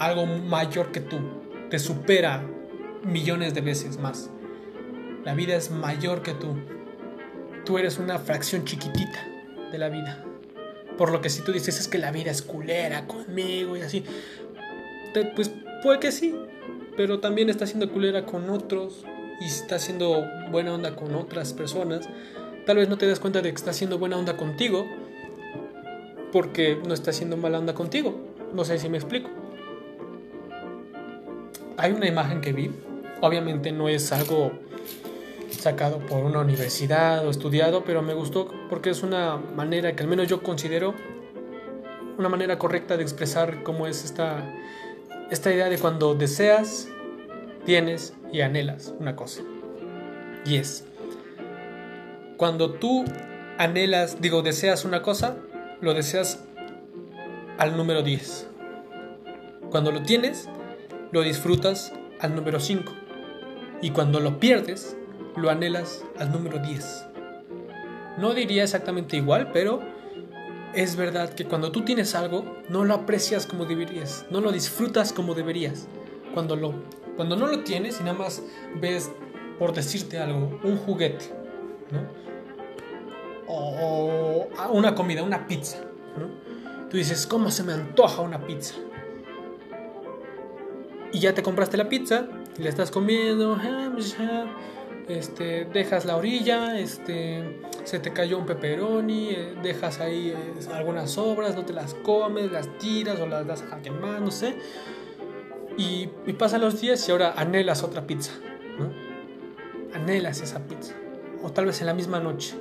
algo mayor que tú, te supera millones de veces más. La vida es mayor que tú. Tú eres una fracción chiquitita de la vida. Por lo que si tú dices es que la vida es culera conmigo y así, pues puede que sí, pero también está siendo culera con otros y está haciendo buena onda con otras personas. Tal vez no te das cuenta de que está haciendo buena onda contigo porque no está haciendo mala onda contigo. No sé si me explico. Hay una imagen que vi, obviamente no es algo sacado por una universidad o estudiado, pero me gustó porque es una manera que al menos yo considero una manera correcta de expresar cómo es esta, esta idea de cuando deseas, tienes y anhelas una cosa. Y es, cuando tú anhelas, digo, deseas una cosa, lo deseas al número 10. Cuando lo tienes, lo disfrutas al número 5. Y cuando lo pierdes, lo anhelas al número 10. No diría exactamente igual, pero es verdad que cuando tú tienes algo, no lo aprecias como deberías, no lo disfrutas como deberías. Cuando, lo, cuando no lo tienes y nada más ves, por decirte algo, un juguete, ¿no? O una comida, una pizza, ¿no? Tú dices, ¿cómo se me antoja una pizza? Y ya te compraste la pizza y la estás comiendo, pues este, dejas la orilla, este, se te cayó un pepperoni, eh, dejas ahí eh, algunas sobras, no te las comes, las tiras o las das a más, no sé. Y, pasan los días y ahora anhelas otra pizza, ¿no? Anhelas esa pizza. O tal vez en la misma noche.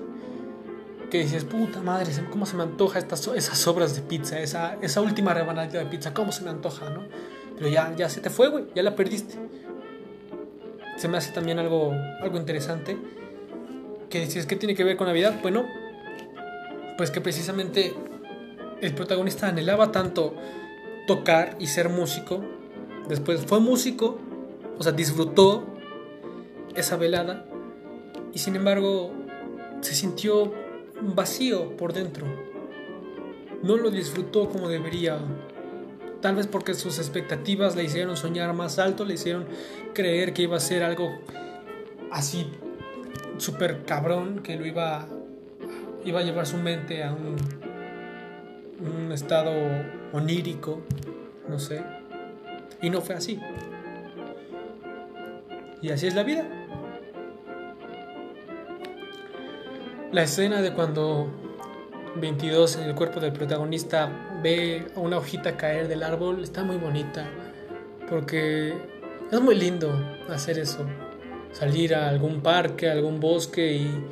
Que dices, puta madre, ¿cómo se me antoja estas, esas sobras de pizza? Esa, esa última rebanadita de pizza, ¿cómo se me antoja, no? Pero ya, ya se te fue, güey, ya la perdiste se me hace también algo, algo interesante. Que dices, ¿qué tiene que ver con Navidad? Bueno, pues que precisamente el protagonista anhelaba tanto tocar y ser músico. Después fue músico, o sea, disfrutó esa velada y sin embargo se sintió vacío por dentro. No lo disfrutó como debería Tal vez porque sus expectativas le hicieron soñar más alto, le hicieron creer que iba a ser algo así súper cabrón, que lo iba, iba a llevar su mente a un, un estado onírico, no sé. Y no fue así. Y así es la vida. La escena de cuando 22 en el cuerpo del protagonista ve una hojita caer del árbol, está muy bonita. Porque es muy lindo hacer eso. Salir a algún parque, a algún bosque y...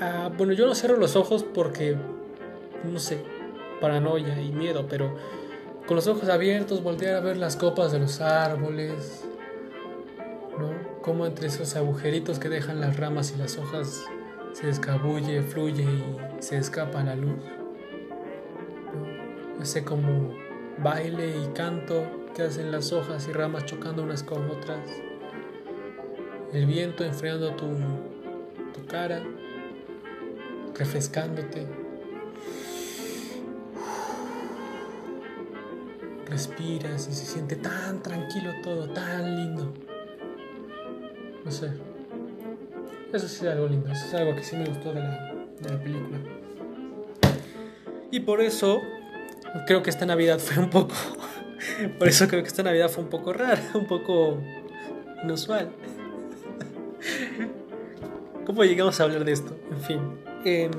Ah, bueno, yo no cierro los ojos porque, no sé, paranoia y miedo, pero con los ojos abiertos voltear a ver las copas de los árboles, ¿no? Como entre esos agujeritos que dejan las ramas y las hojas se escabulle, fluye y se escapa la luz. Ese como baile y canto que hacen las hojas y ramas chocando unas con otras. El viento enfriando tu, tu cara, refrescándote. Respiras y se siente tan tranquilo todo, tan lindo. No sé. Eso sí es algo lindo, eso es algo que sí me gustó de la, de la película. Y por eso creo que esta Navidad fue un poco... Por eso creo que esta Navidad fue un poco rara, un poco inusual. ¿Cómo llegamos a hablar de esto? En fin. Eh,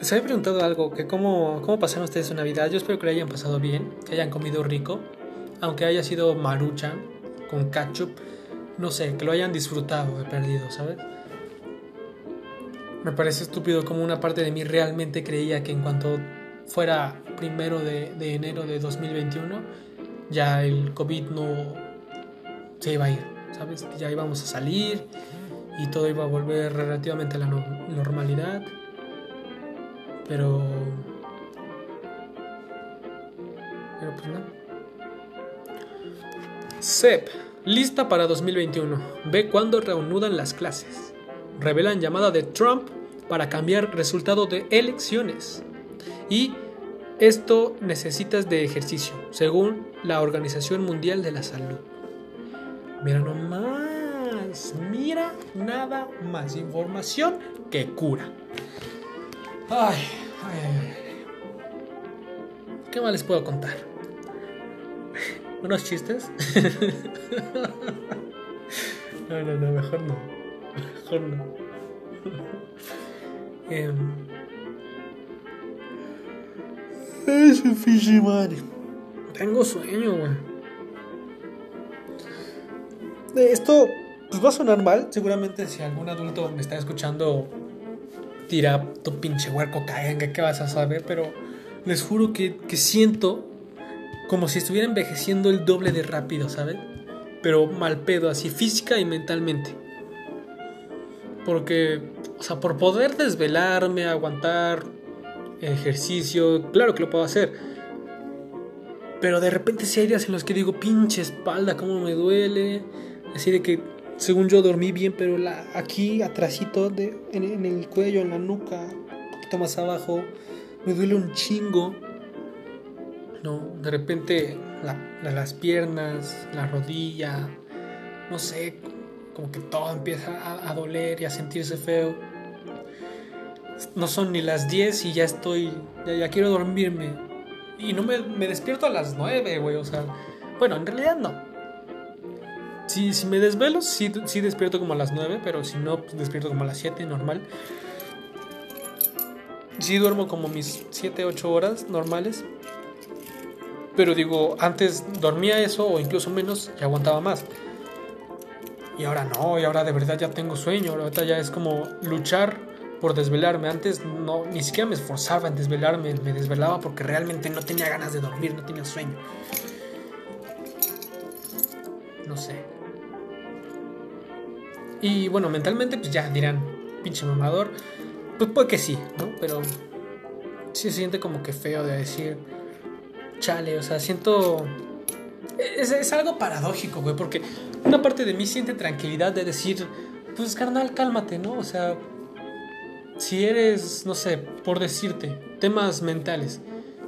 se había preguntado algo, que cómo, cómo pasaron ustedes su Navidad. Yo espero que lo hayan pasado bien, que hayan comido rico, aunque haya sido marucha con ketchup no sé, que lo hayan disfrutado perdido, ¿sabes? Me parece estúpido como una parte de mí realmente creía que en cuanto fuera primero de, enero de 2021, ya el COVID no se iba a ir, ¿sabes? Ya íbamos a salir y todo iba a volver relativamente a la normalidad. Pero... Pero pues no. Sep Lista para 2021. Ve cuándo reanudan las clases. Revelan llamada de Trump para cambiar resultado de elecciones. Y esto necesitas de ejercicio, según la Organización Mundial de la Salud. Mira nomás, mira nada más información que cura. Ay, ay, ¿Qué más les puedo contar? unos chistes. no, no, no, mejor no. Mejor no. eh, es un madre. Tengo sueño, güey. Esto pues va a sonar mal. Seguramente si algún adulto me está escuchando, tira tu pinche huerco caenga, ¿qué vas a saber? Pero les juro que, que siento como si estuviera envejeciendo el doble de rápido, ¿sabes? Pero mal pedo, así física y mentalmente. Porque O sea, por poder desvelarme, aguantar ejercicio, claro que lo puedo hacer. Pero de repente si hay días en los que digo, pinche espalda, cómo me duele. Así de que, según yo dormí bien, pero la, aquí atrásito, de, en, el cuello, en la nuca, un poquito más abajo, me duele un chingo. No, de repente las piernas, la rodilla, no sé, como que todo empieza a, doler y a sentirse feo. No son ni las 10 y ya estoy, ya, quiero dormirme. Y no me, despierto a las 9, güey, o sea, bueno, en realidad no. Si, si me desvelo, sí, sí despierto como a las 9, pero si no, pues despierto como a las 7, normal. Sí duermo como mis 7, 8 horas normales. Pero digo, antes dormía eso o incluso menos y aguantaba más. Y ahora no, y ahora de verdad ya tengo sueño. Ahorita ya es como luchar por desvelarme. Antes no, ni siquiera me esforzaba en desvelarme, me desvelaba porque realmente no tenía ganas de dormir, no tenía sueño. No sé. Y bueno, mentalmente pues ya dirán, pinche mamador. Pues puede que sí, ¿no? Pero sí se siente como que feo de decir, chale, o sea, siento es, algo paradójico, güey, porque una parte de mí siente tranquilidad de decir, pues carnal, cálmate, ¿no? O sea, si eres, no sé, por decirte, temas mentales,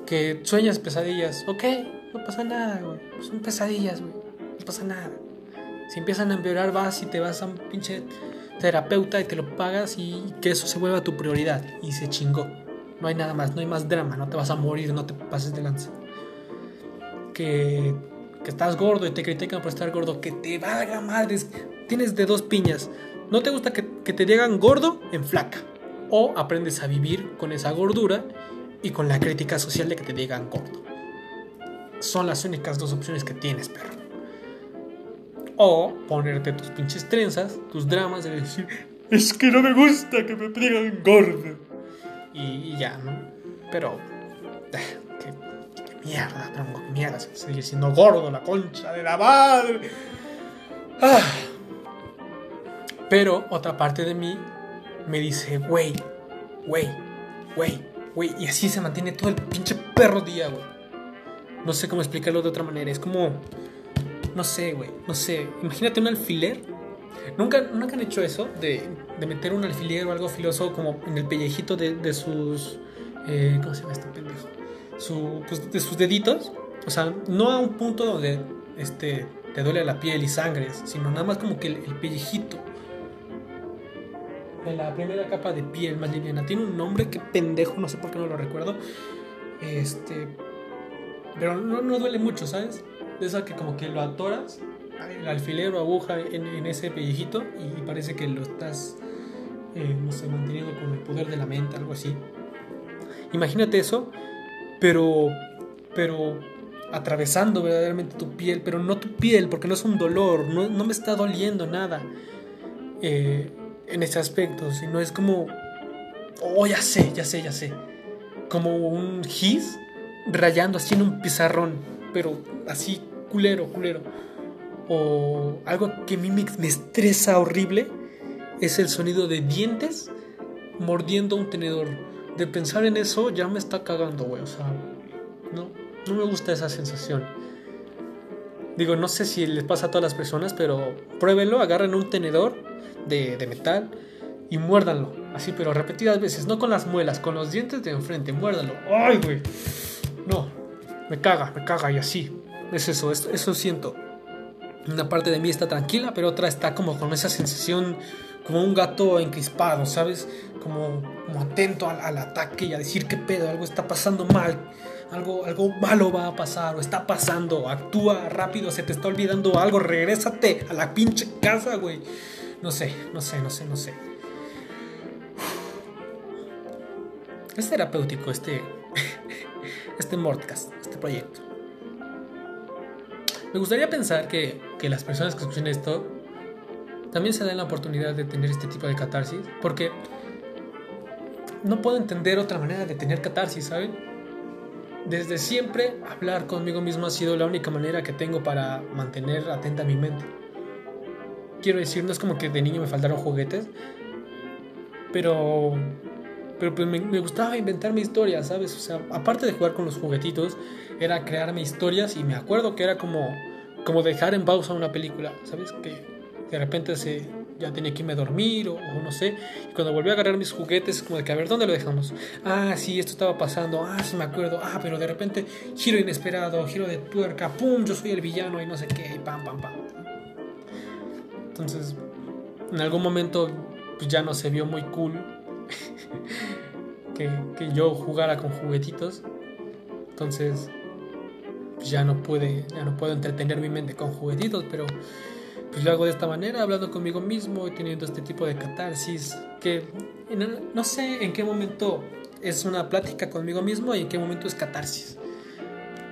que sueñas pesadillas, ok, no pasa nada, güey, son pesadillas, güey, no pasa nada. Si empiezan a empeorar, vas y te vas a un pinche terapeuta y te lo pagas y que eso se vuelva tu prioridad y se chingó. No hay nada más, no hay más drama, no te vas a morir, no te pases de lanza. Que que estás gordo y te critican por estar gordo, que te valga madres, tienes de dos piñas. No te gusta que, te digan gordo en flaca. O aprendes a vivir con esa gordura y con la crítica social de que te digan gordo. Son las únicas dos opciones que tienes, perro. O ponerte tus pinches trenzas, tus dramas de decir, es que no me gusta que me digan gordo. Y, y ya, ¿no? Pero Mierda, tronco, mierda, sigue siendo gordo la concha de la madre. Ah. Pero otra parte de mí me dice, güey, güey, güey, güey. Y así se mantiene todo el pinche perro día, güey. No sé cómo explicarlo de otra manera. Es como, no sé, güey, no sé. Imagínate un alfiler. ¿Nunca, ¿Nunca han hecho eso? De, de meter un alfiler o algo filoso como en el pellejito de, de sus... Eh, ¿Cómo se llama este pendejo? Pues, de sus deditos, o sea, no a un punto donde este, te duele la piel y sangres, sino nada más como que el, pellejito de la primera capa de piel más liviana. Tiene un nombre que pendejo, no sé por qué no lo recuerdo. Este, pero no, no duele mucho, ¿sabes? De esa que como que lo atoras, el alfiler o aguja en, ese pellejito y parece que lo estás, eh, no sé, manteniendo con el poder de la mente, algo así. Imagínate eso pero, pero atravesando verdaderamente tu piel, pero no tu piel, porque no es un dolor, no, no me está doliendo nada eh, en ese aspecto, sino es como, oh, ya sé, ya sé, ya sé, como un gis rayando así en un pizarrón, pero así culero, culero. O algo que a mí me estresa horrible es el sonido de dientes mordiendo un tenedor de pensar en eso ya me está cagando, güey. O sea, no, no me gusta esa sensación. Digo, no sé si les pasa a todas las personas, pero pruébenlo, agarren un tenedor de, de metal y muérdanlo. Así, pero repetidas veces, no con las muelas, con los dientes de enfrente, muérdanlo. ¡Ay, güey! No, me caga, me caga y así. Es eso, eso siento. Una parte de mí está tranquila, pero otra está como con esa sensación como un gato encrispado, ¿sabes? Como, atento al, ataque y a decir qué pedo, algo está pasando mal, algo, algo malo va a pasar o está pasando, actúa rápido, se te está olvidando algo, regrésate a la pinche casa, güey. No sé, no sé, no sé, no sé. Es terapéutico este, este Mordcast, este proyecto. Me gustaría pensar que, que las personas que escuchen esto también se dan la oportunidad de tener este tipo de catarsis, porque no puedo entender otra manera de tener catarsis, ¿saben? Desde siempre hablar conmigo mismo ha sido la única manera que tengo para mantener atenta mi mente. Quiero decir, no es como que de niño me faltaron juguetes, Pero, pero pues me, me gustaba inventarme historias, ¿sabes? O sea, aparte de jugar con los juguetitos, era crearme historias y me acuerdo que era como, como dejar en pausa una película, ¿sabes? De repente se, ya tenía que irme a dormir o, no sé. Y cuando volví a agarrar mis juguetes, como de que, a ver, ¿dónde lo dejamos? Ah, sí, esto estaba pasando. Ah, sí, me acuerdo. Ah, pero de repente, giro inesperado, giro de tuerca, pum, yo soy el villano y no sé qué, y pam, pam, pam. Entonces, en algún momento, pues ya no se vio muy cool que, que yo jugara con juguetitos. Entonces, ya no puede, ya no puedo entretener mi mente con juguetitos, pero pues lo hago de esta manera, hablando conmigo mismo y teniendo este tipo de catarsis que no sé en qué momento es una plática conmigo mismo y en qué momento es catarsis.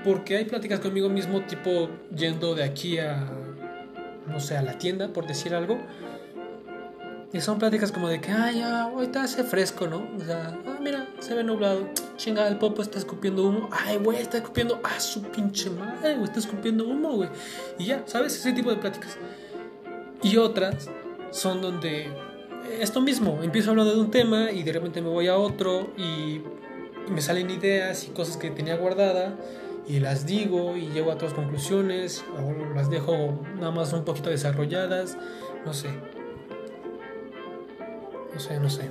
Porque hay pláticas conmigo mismo tipo yendo de aquí a, no sé, a la tienda, por decir algo. Y son pláticas como de que, ay, ya, ahorita hace fresco, ¿no? O sea, ah, mira, se ve nublado. Chinga, el popo está escupiendo humo. Ay, güey, está escupiendo, ah, su pinche madre, güey, está escupiendo humo, güey. Y ya, ¿sabes? Ese tipo de pláticas. Y otras son donde esto mismo, empiezo hablando de un tema y de repente me voy a otro y me salen ideas y cosas que tenía guardada y las digo y llego a otras conclusiones o las dejo nada más un poquito desarrolladas, no sé. No sé, no sé.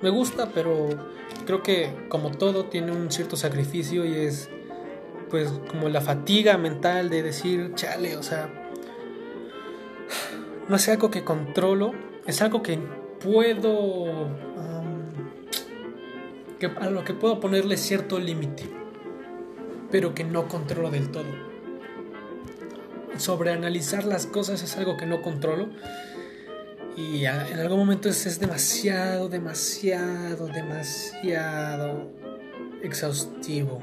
Me gusta, pero creo que como todo tiene un cierto sacrificio y es pues como la fatiga mental de decir, chale, o sea, no es algo que controlo, es algo que puedo, que, a lo que puedo ponerle cierto límite, pero que no controlo del todo. Sobreanalizar las cosas es algo que no controlo y en algún momento es, es demasiado, demasiado, demasiado exhaustivo.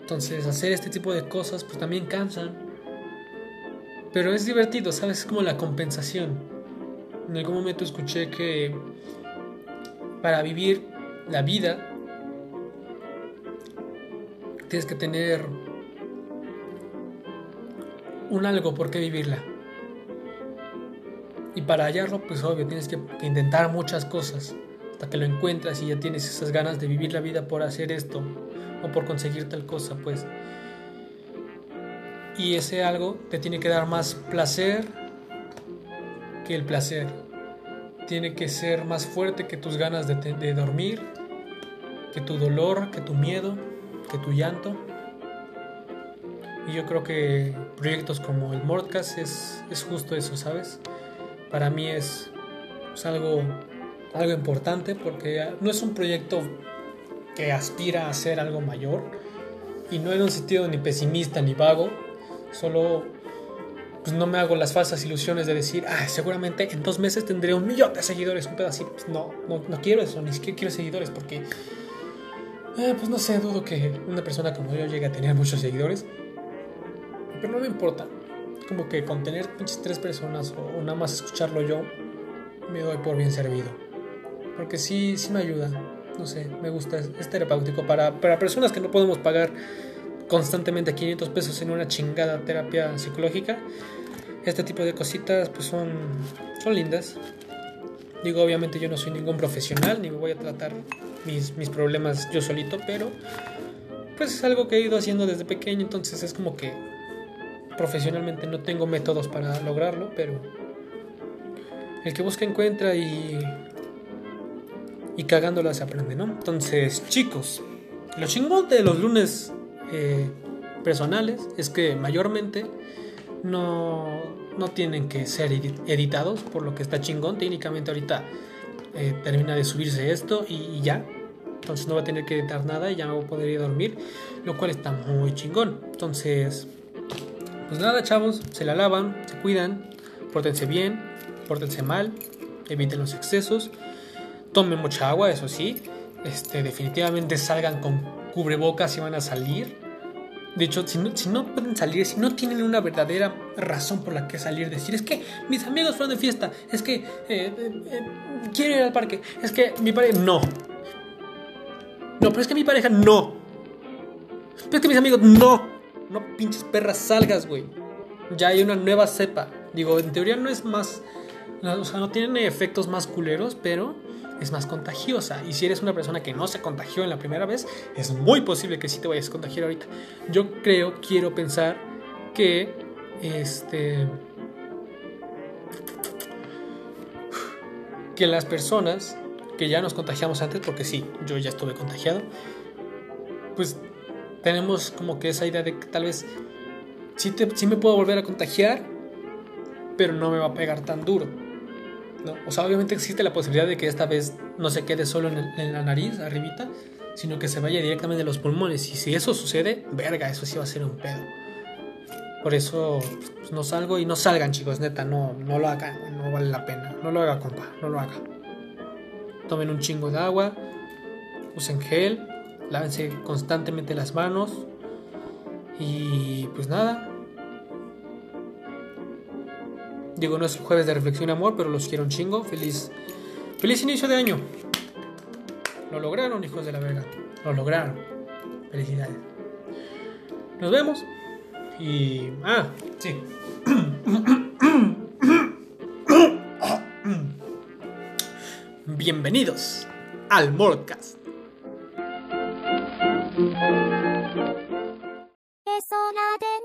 Entonces hacer este tipo de cosas pues también cansan pero es divertido, ¿sabes? Es como la compensación. En algún momento escuché que para vivir la vida tienes que tener un algo por qué vivirla. Y para hallarlo, pues obvio, tienes que, intentar muchas cosas hasta que lo encuentras y ya tienes esas ganas de vivir la vida por hacer esto o por conseguir tal cosa, pues y ese algo te tiene que dar más placer que el placer. Tiene que ser más fuerte que tus ganas de, dormir, que tu dolor, que tu miedo, que tu llanto. Y yo creo que proyectos como el Mordcast es, es justo eso, ¿sabes? Para mí es, es algo, algo importante porque no es un proyecto que aspira a ser algo mayor y no en un sentido ni pesimista ni vago, Solo pues no me hago las falsas ilusiones de decir, ah, seguramente en dos meses tendré un millón de seguidores, un pedacito. Pues no, no, quiero eso, ni siquiera quiero seguidores porque, eh, pues no sé, dudo que una persona como yo llegue a tener muchos seguidores. Pero no me importa. Como que con tener pinches tres personas o, nada más escucharlo yo, me doy por bien servido. Porque sí, sí me ayuda. No sé, me gusta, es, terapéutico para, para personas que no podemos pagar constantemente 500 pesos en una chingada terapia psicológica. Este tipo de cositas pues son, son lindas. Digo, obviamente yo no soy ningún profesional, ni me voy a tratar mis, mis problemas yo solito, pero pues es algo que he ido haciendo desde pequeño, entonces es como que profesionalmente no tengo métodos para lograrlo, pero el que busca encuentra y y cagándola se aprende, ¿no? Entonces, chicos, lo chingón de los lunes eh, personales es que mayormente no, no, tienen que ser editados, por lo que está chingón. Técnicamente ahorita eh, termina de subirse esto y, ya. Entonces no va a tener que editar nada y ya voy a poder ir a dormir, lo cual está muy chingón. Entonces, pues nada, chavos, se la lavan, se cuidan, pórtense bien, pórtense mal, eviten los excesos, tomen mucha agua, eso sí. Este, definitivamente salgan con cubrebocas si van a salir. De hecho, si no, si no pueden salir, si no tienen una verdadera razón por la que salir, decir, es que mis amigos fueron de fiesta, es que eh, eh, eh, quiero ir al parque, es que mi pareja, no. No, pero es que mi pareja, no. Pero es que mis amigos, no. No pinches perras salgas, güey. Ya hay una nueva cepa. Digo, en teoría no es más, o sea, no tiene efectos más culeros, pero es más contagiosa. Y si eres una persona que no se contagió en la primera vez, es muy posible que sí te vayas a contagiar ahorita. Yo creo, quiero pensar que este que las personas que ya nos contagiamos antes, porque sí, yo ya estuve contagiado, pues tenemos como que esa idea de que tal vez sí, sí me puedo volver a contagiar, pero no me va a pegar tan duro. ¿No? O sea, obviamente existe la posibilidad de que esta vez no se quede solo en, la nariz, arribita, sino que se vaya directamente a los pulmones. Y si eso sucede, verga, eso sí va a ser un pedo. Por eso pues, no salgo y no salgan, chicos, neta, no, no lo hagan, no vale la pena. No lo haga, compa, no lo haga. Tomen un chingo de agua, usen gel, lávense constantemente las manos y pues nada, Digo, no es jueves de reflexión y amor, pero los quiero un chingo. Feliz, feliz inicio de año. Lo lograron, hijos de la verga. Lo lograron. Felicidades. Nos vemos. Y. Ah, sí. Bienvenidos al Mordcast. Es hora de